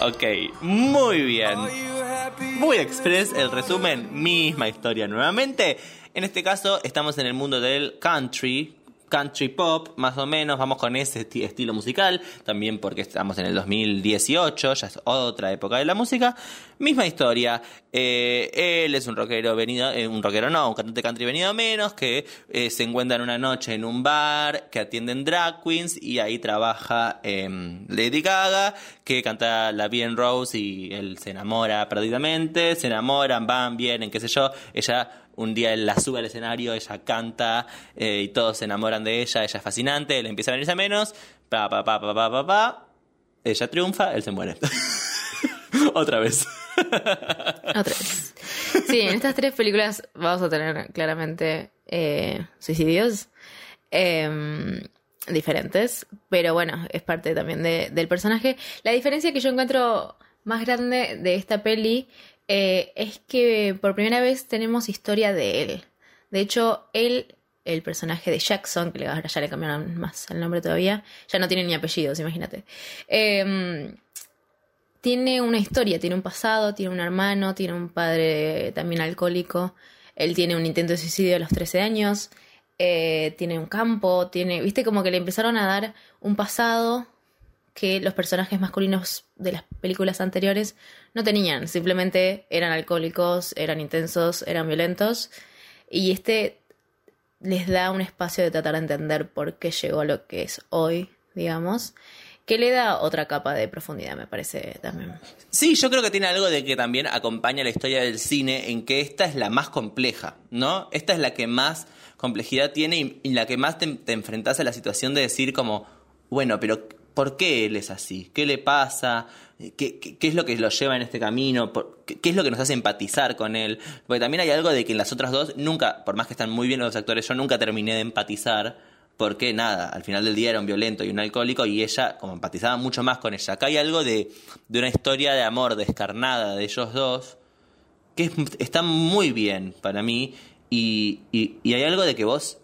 Ok, muy bien. Muy express el resumen, misma historia nuevamente. En este caso estamos en el mundo del country, country pop, más o menos, vamos con ese esti- estilo musical, también porque estamos en el 2018, ya es otra época de la música. Misma historia, eh, él es un rockero venido, eh, un rockero no, un cantante country venido menos, que eh, se encuentran una noche en un bar, que atienden drag queens y ahí trabaja em, Lady Gaga, que canta la bien Rose y él se enamora perdidamente, se enamoran, van, vienen, qué sé yo, ella un día él la sube al escenario, ella canta eh, y todos se enamoran de ella, ella es fascinante, él empieza a venirse a menos, pa, pa, pa, pa, pa, pa, pa, ella triunfa, él se muere. Otra vez. Otra vez. Sí, en estas tres películas vamos a tener claramente eh, suicidios em, diferentes, pero bueno, es parte también de- del personaje. La diferencia que yo encuentro más grande de esta peli eh, es que por primera vez tenemos historia de él. De hecho, él, el personaje de Jackson, que ahora ya le cambiaron más el nombre todavía, ya no tiene ni apellidos, imagínate. Em, tiene una historia, tiene un pasado, tiene un hermano, tiene un padre también alcohólico. Él tiene un intento de suicidio a los 13 años. eh, tiene un campo, tiene. Viste, como que le empezaron a dar un pasado que los personajes masculinos de las películas anteriores no tenían. Simplemente eran alcohólicos, eran intensos, eran violentos. Y este les da un espacio de tratar de entender por qué llegó a lo que es hoy, digamos. Que le da otra capa de profundidad, me parece también. Sí, yo creo que tiene algo de que también acompaña la historia del cine en que esta es la más compleja, ¿no? Esta es la que más complejidad tiene y, la que más te enfrentas a la situación de decir como, bueno, pero ¿por qué él es así? ¿Qué le pasa? ¿Qué, es lo que lo lleva en este camino? ¿Por- qué, es lo que nos hace empatizar con él? Porque también hay algo de que en las otras dos nunca, por más que están muy bien los actores, yo nunca terminé de empatizar porque nada, al final del día era un violento y un alcohólico y ella como empatizaba mucho más con ella. Acá hay algo de, de una historia de amor descarnada de ellos dos que es- está muy bien para mí y, y- y hay algo de que vos...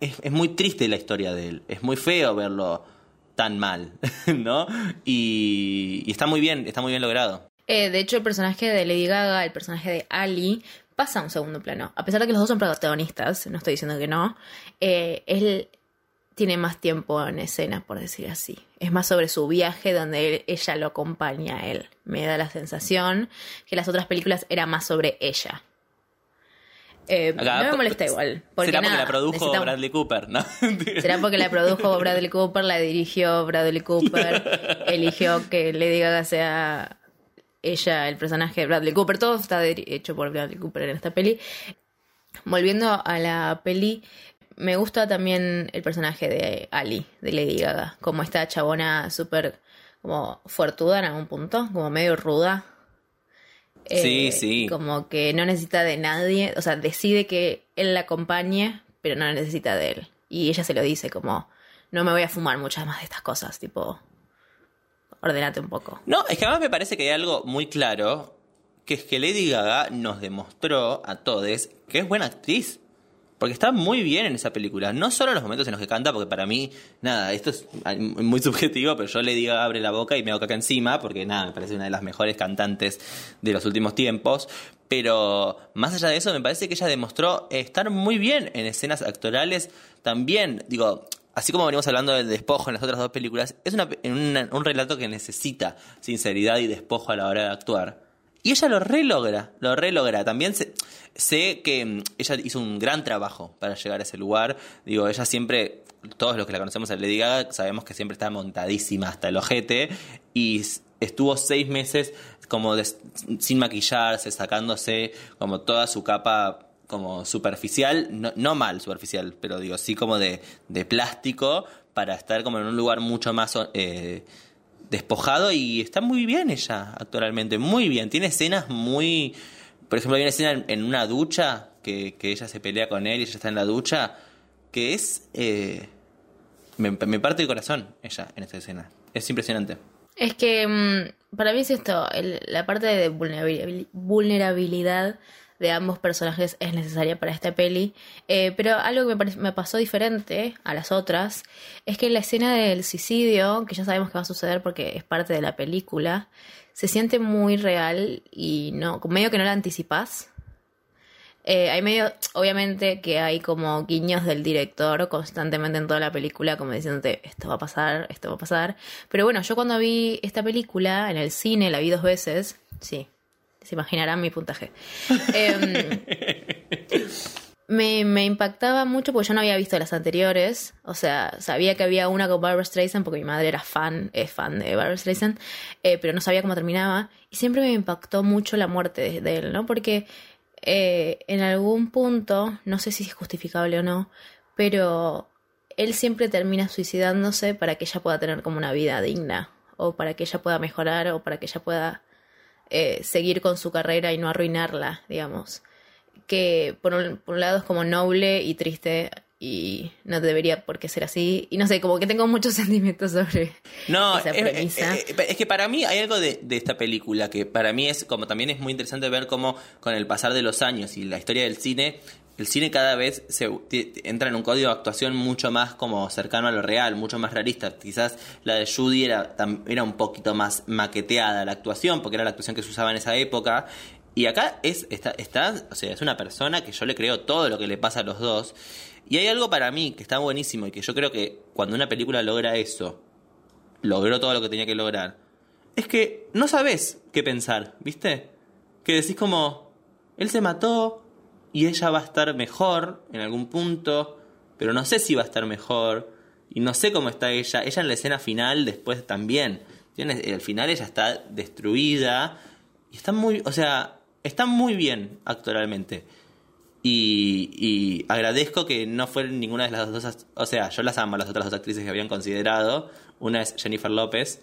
Es, es muy triste la historia de él, es muy feo verlo tan mal, ¿no? Y, está muy bien, está muy bien logrado. Eh, de hecho, el personaje de Lady Gaga, el personaje de Ali, pasa a un segundo plano. A pesar de que los dos son protagonistas, no estoy diciendo que no, eh, él tiene más tiempo en escena, por decir así. Es más sobre su viaje donde ella lo acompaña a él. Me da la sensación que las otras películas era más sobre ella. Eh, Acá, no me molesta igual. Porque Será porque nada, la produjo necesitamos- Bradley Cooper, ¿no? Será porque la produjo Bradley Cooper, la dirigió Bradley Cooper, eligió que Lady Gaga sea ella, el personaje de Bradley Cooper. Todo está hecho por Bradley Cooper en esta peli. Volviendo a la peli, me gusta también el personaje de Ali, de Lady Gaga. Como esta chabona súper como fuertuda en algún punto, como medio ruda. Sí, Eh, sí. Como que no necesita de nadie, o sea, decide que él la acompañe, pero no necesita de él. Y ella se lo dice como, no me voy a fumar muchas más de estas cosas, tipo, ordenate un poco. No, es que además me parece que hay algo muy claro, que es que Lady Gaga nos demostró a todos que es buena actriz. Porque está muy bien en esa película. No solo en los momentos en los que canta, porque para mí, nada, esto es muy subjetivo, pero yo Lady Gaga abre la boca y me hago caca encima, porque nada, me parece una de las mejores cantantes de los últimos tiempos. Pero más allá de eso, me parece que ella demostró estar muy bien en escenas actorales también. Digo, así como venimos hablando del despojo en las otras dos películas, es una- un relato que necesita sinceridad y despojo a la hora de actuar. Y ella lo relogra, lo relogra. También sé, sé que mm, ella hizo un gran trabajo para llegar a ese lugar. Digo, ella siempre, todos los que la conocemos a Lady Gaga, sabemos que siempre está montadísima hasta el ojete. Y estuvo seis meses como des- sin maquillarse, sacándose como toda su capa como superficial, no, no mal superficial, pero digo, sí como de, de plástico para estar como en un lugar mucho más eh, despojado y está muy bien ella actualmente, muy bien. Tiene escenas muy... Por ejemplo, hay una escena en, una ducha que, que ella se pelea con él y ella está en la ducha, que es... eh, me, parte el corazón ella en esta escena. Es impresionante. Es que mm, para mí es esto, la parte de vulnerabil- vulnerabilidad de ambos personajes es necesaria para esta peli. Eh, pero algo que me, me pasó diferente a las otras es que la escena del suicidio, que ya sabemos que va a suceder porque es parte de la película, se siente muy real y no, medio que no la anticipás. Eh, hay medio, obviamente que hay como guiños del director constantemente en toda la película, como diciéndote, esto va a pasar, esto va a pasar. Pero bueno, yo cuando vi esta película en el cine, la vi dos veces, sí, se imaginarán mi puntaje. Em, me, impactaba mucho porque yo no había visto las anteriores. O sea, sabía que había una con Barbara Streisand porque mi madre era fan, es fan de Barbara Streisand, eh, pero no sabía cómo terminaba. Y siempre me impactó mucho la muerte de, de él, ¿no? Porque eh, en algún punto, no sé si es justificable o no, pero él siempre termina suicidándose para que ella pueda tener como una vida digna, o para que ella pueda mejorar, o para que ella pueda eh, seguir con su carrera y no arruinarla, digamos. Que por un, por un lado es como noble y triste y no debería por qué ser así. Y no sé, como que tengo muchos sentimientos sobre No, esa es, premisa. es- es que para mí hay algo de, de esta película que para mí es como también es muy interesante ver cómo con el pasar de los años y la historia del cine, el cine cada vez se entra en un código de actuación mucho más como cercano a lo real, mucho más realista. Quizás la de Judy era, era un poquito más maqueteada la actuación, porque era la actuación que se usaba en esa época. Y acá es, está, es una persona que yo le creo todo lo que le pasa a los dos. Y hay algo para mí que está buenísimo y que yo creo que cuando una película logra eso, logró todo lo que tenía que lograr, es que no sabes qué pensar, ¿viste? Que decís como, él se mató y ella va a estar mejor en algún punto, pero no sé si va a estar mejor y no sé cómo está ella. Ella en la escena final después también. ¿Entiendes? Al final ella está destruida y está muy, o sea, está muy bien actualmente. Y, y agradezco que no fueron ninguna de las dos, o sea, yo las amo las otras dos actrices que habían considerado. Una es Jennifer López,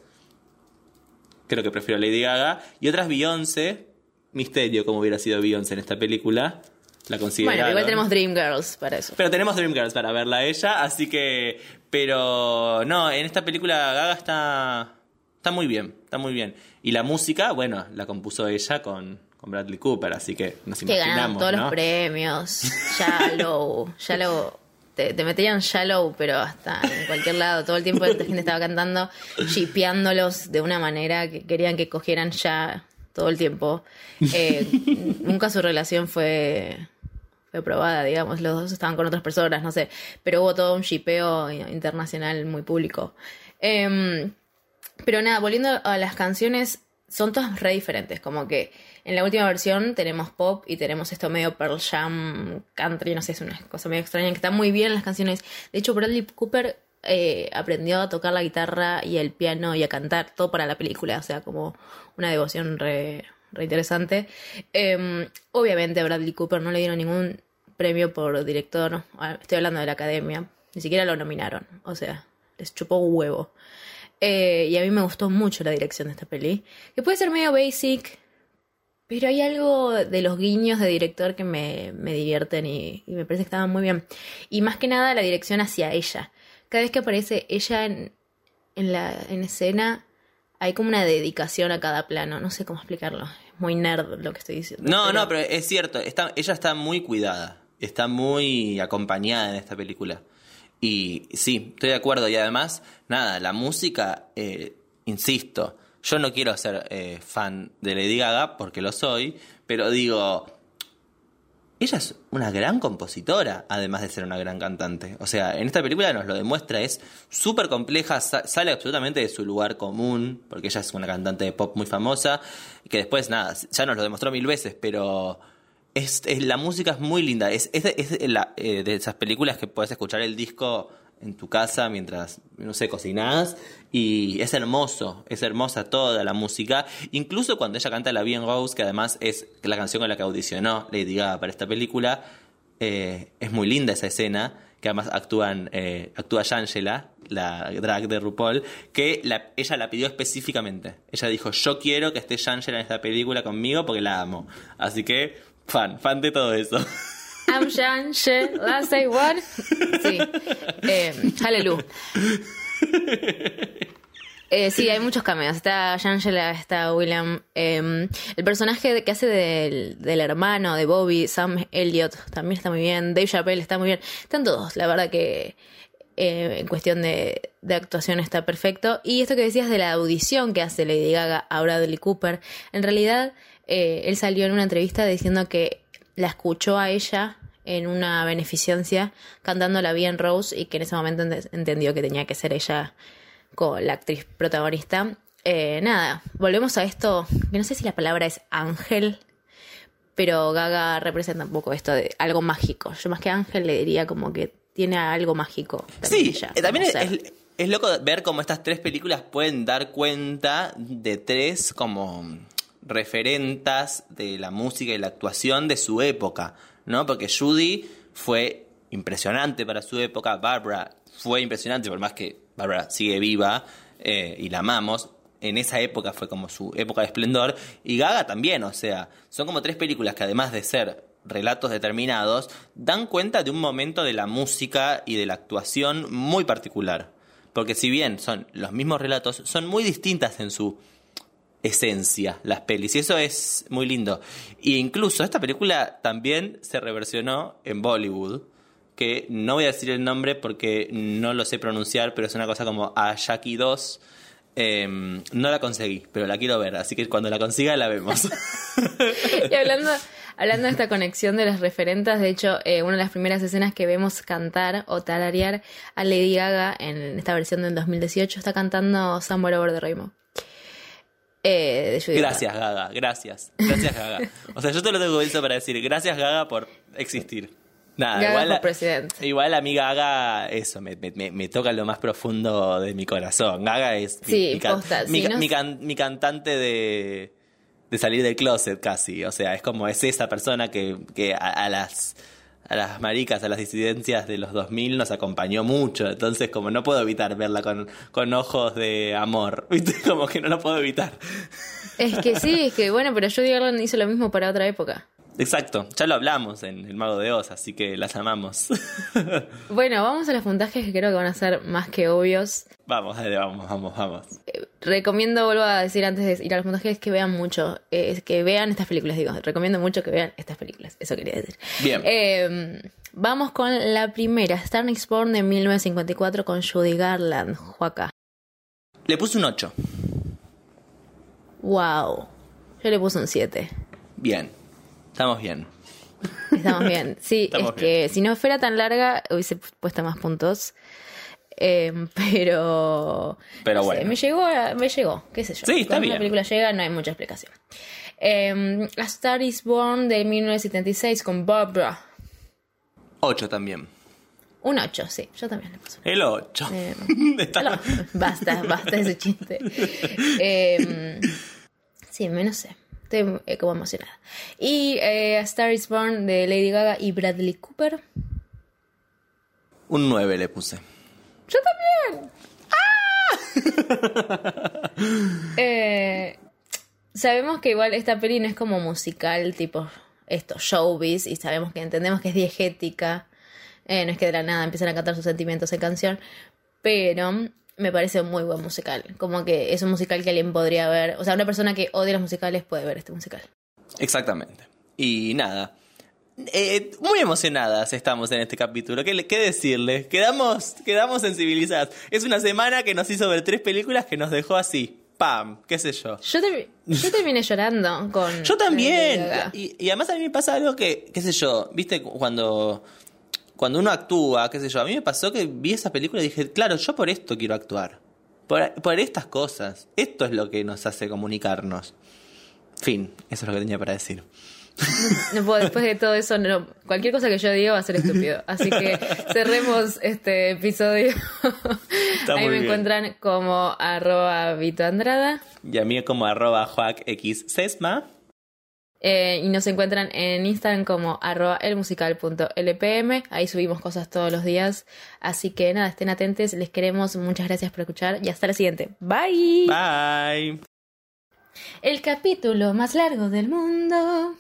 creo que prefiero Lady Gaga, y otra es Beyoncé, misterio como hubiera sido Beyoncé en esta película. La. Bueno, igual tenemos Dreamgirls para eso. Pero tenemos Dreamgirls para verla a ella, así que. Pero no, en esta película Gaga está. Está muy bien, está muy bien. Y la música, bueno, la compuso ella con, con Bradley Cooper, así que nos que ganaron imaginamos. todos ¿no? los premios. Shallow, Shallow. Te, te metían Shallow, pero hasta en cualquier lado. Todo el tiempo la gente estaba cantando, shipeándolos de una manera que querían que cogieran ya todo el tiempo. Eh, nunca su relación fue, fue probada, digamos. Los dos estaban con otras personas, no sé. Pero hubo todo un shipeo internacional muy público. Em, pero nada, volviendo a las canciones, son todas re diferentes. Como que en la última versión tenemos pop y tenemos esto medio Pearl Jam, country, no sé, es una cosa medio extraña, que están muy bien las canciones. De hecho, Bradley Cooper eh, aprendió a tocar la guitarra y el piano y a cantar todo para la película, o sea, como una devoción re, re interesante. Eh, obviamente a Bradley Cooper no le dieron ningún premio por director, estoy hablando de la academia, ni siquiera lo nominaron, o sea, les chupó huevo. Eh, y a mí me gustó mucho la dirección de esta peli. Que puede ser medio basic, pero hay algo de los guiños de director que me, me divierten y, y me parece que estaban muy bien. Y más que nada la dirección hacia ella. Cada vez que aparece ella en, en la en escena, hay como una dedicación a cada plano. No sé cómo explicarlo. Muy nerd lo que estoy diciendo. No, no, pero es cierto, está, ella está muy cuidada, está muy acompañada en esta película. Y sí, estoy de acuerdo. Y además, nada, la música, eh, insisto, yo no quiero ser eh, fan de Lady Gaga porque lo soy, pero digo, ella es una gran compositora, además de ser una gran cantante. O sea, en esta película nos lo demuestra, es súper compleja, sa- sale absolutamente de su lugar común, porque ella es una cantante de pop muy famosa, que después, nada, ya nos lo demostró mil veces, pero es, la música es muy linda. Es, es, es la- eh, de esas películas que puedes escuchar el disco en tu casa mientras, no sé, cocinás. Y es hermoso, es hermosa toda la música. Incluso cuando ella canta La Bien Rose, que además es la canción con la que audicionó Lady Gaga para esta película, eh, es muy linda esa escena. Que además actúan, eh, actúa Shangela, la drag de RuPaul, que la- ella la pidió específicamente. Ella dijo, yo quiero que esté Shangela en esta película conmigo porque la amo. Así que, fan, fan de todo eso. I'm Shang-Chi, last day one. Sí. Eh, Hallelujah. Eh, sí, hay muchos cameos. Está Angela, está William. eh, el personaje que hace del, del hermano de Bobby, Sam Elliott, también está muy bien. Dave Chappelle está muy bien. Están todos, la verdad que eh, en cuestión de, de actuación está perfecto. Y esto que decías de la audición que hace Lady Gaga a Bradley Cooper, en realidad eh, él salió en una entrevista diciendo que la escuchó a ella en una beneficencia cantando la bien Rose y que en ese momento ent- entendió que tenía que ser ella con la actriz protagonista. Eh, nada, volvemos a esto, que no sé si la palabra es ángel, pero Gaga representa un poco esto de algo mágico. Yo más que ángel le diría como que tiene algo mágico. también Sí, ella, eh, también es, es- es loco ver cómo estas tres películas pueden dar cuenta de tres como referentas de la música y la actuación de su época, ¿no? Porque Judy fue impresionante para su época, Barbara fue impresionante, por más que Barbara sigue viva eh, y la amamos, en esa época fue como su época de esplendor, y Gaga también, o sea, son como tres películas que además de ser relatos determinados, dan cuenta de un momento de la música y de la actuación muy particular. Porque si bien son los mismos relatos, son muy distintas en su esencia las pelis. Y eso es muy lindo. E incluso esta película también se reversionó en Bollywood. Que no voy a decir el nombre porque no lo sé pronunciar, pero es una cosa como Ayaki 2. Em, no la conseguí, pero la quiero ver. Así que cuando la consiga la vemos. Y hablando, hablando de esta conexión de las referentas, de hecho, eh, una de las primeras escenas que vemos cantar o tararear a Lady Gaga en esta versión del 2018 está cantando Somewhere Over the Rainbow. Eh, de Judy Gracias, Gaga. Gracias. Gracias, Gaga. O sea, yo te lo tengo eso para decir. Gracias, Gaga, por existir. Nada, Gaga igual, por presidente. igual a mí Gaga, eso, me, me- me- toca lo más profundo de mi corazón. Gaga es mi, Sí, mi can- posta, mi no can- cantante de, de salir del closet casi. O sea, es como es esa persona que, que a, a las a las maricas, a las disidencias de los 2000 nos acompañó mucho. Entonces, como no puedo evitar verla con, con ojos de amor. ¿Viste? Como que no lo puedo evitar. Es que sí, es que bueno, pero Judy Garland hizo lo mismo para otra época. Exacto, ya lo hablamos en El Mago de Oz, así que las amamos. Bueno, vamos a los puntajes que creo que van a ser más que obvios. vamos, dale, vamos, vamos, vamos. Recomiendo, vuelvo a decir antes de ir a los puntajes, que vean mucho, eh, que vean estas películas, digo, recomiendo mucho que vean estas películas, eso quería decir. Bien. Eh, vamos con la primera, Star is Born de 1954 con Judy Garland, Juaca. Le puse un 8. Wow, yo le puse un 7. Bien, estamos bien. Estamos bien. Sí, Estamos es que si no fuera tan larga hubiese puesto más puntos. Eh, pero. Pero no sé, bueno. me llegó, me llegó, qué sé yo. Sí, está Cuando bien. una película llega, no hay mucha explicación. Eh, A Star is Born de 1976 con Barbara. 8 también. Un 8, sí, yo también le puse. El 8. Eh, basta, basta ese chiste. Eh, sí, me no sé. Estoy eh, como emocionada. Y eh, A Star is Born de Lady Gaga y Bradley Cooper. Un 9 le puse. Yo también. ¡Ah! Eh, sabemos que igual esta peli no es como musical, tipo esto, showbiz, y sabemos que entendemos que es diegética. No es que de la nada empiezan a cantar sus sentimientos en canción, pero me parece un muy buen musical. Como que es un musical que alguien podría ver. O sea, una persona que odia los musicales puede ver este musical. Exactamente. Y nada. Eh, muy emocionadas estamos en este capítulo. ¿Qué, qué decirles? Quedamos, quedamos sensibilizadas. Es una semana que nos hizo ver tres películas que nos dejó así. ¡Pam! ¿Qué sé yo? Yo, termi- yo terminé llorando con. Yo también. Y, y además a mí me pasa algo que, qué sé yo, viste, cuando, cuando uno actúa, qué sé yo, a mí me pasó que vi esa película y dije, claro, yo por esto quiero actuar. Por, por estas cosas. Esto es lo que nos hace comunicarnos. Fin, eso es lo que tenía para decir. No puedo, después de todo eso, no, cualquier cosa que yo diga va a ser estúpido. Así que cerremos este episodio. Está Ahí me bien. encuentran como arroba Vito Andrada. Y a mí como arroba joaquxsesma. Eh, y nos encuentran en Instagram como arroba elmusical.lpm. Ahí subimos cosas todos los días. Así que nada, estén atentos. Les queremos. Muchas gracias por escuchar. Y hasta la siguiente. Bye. Bye. El capítulo más largo del mundo.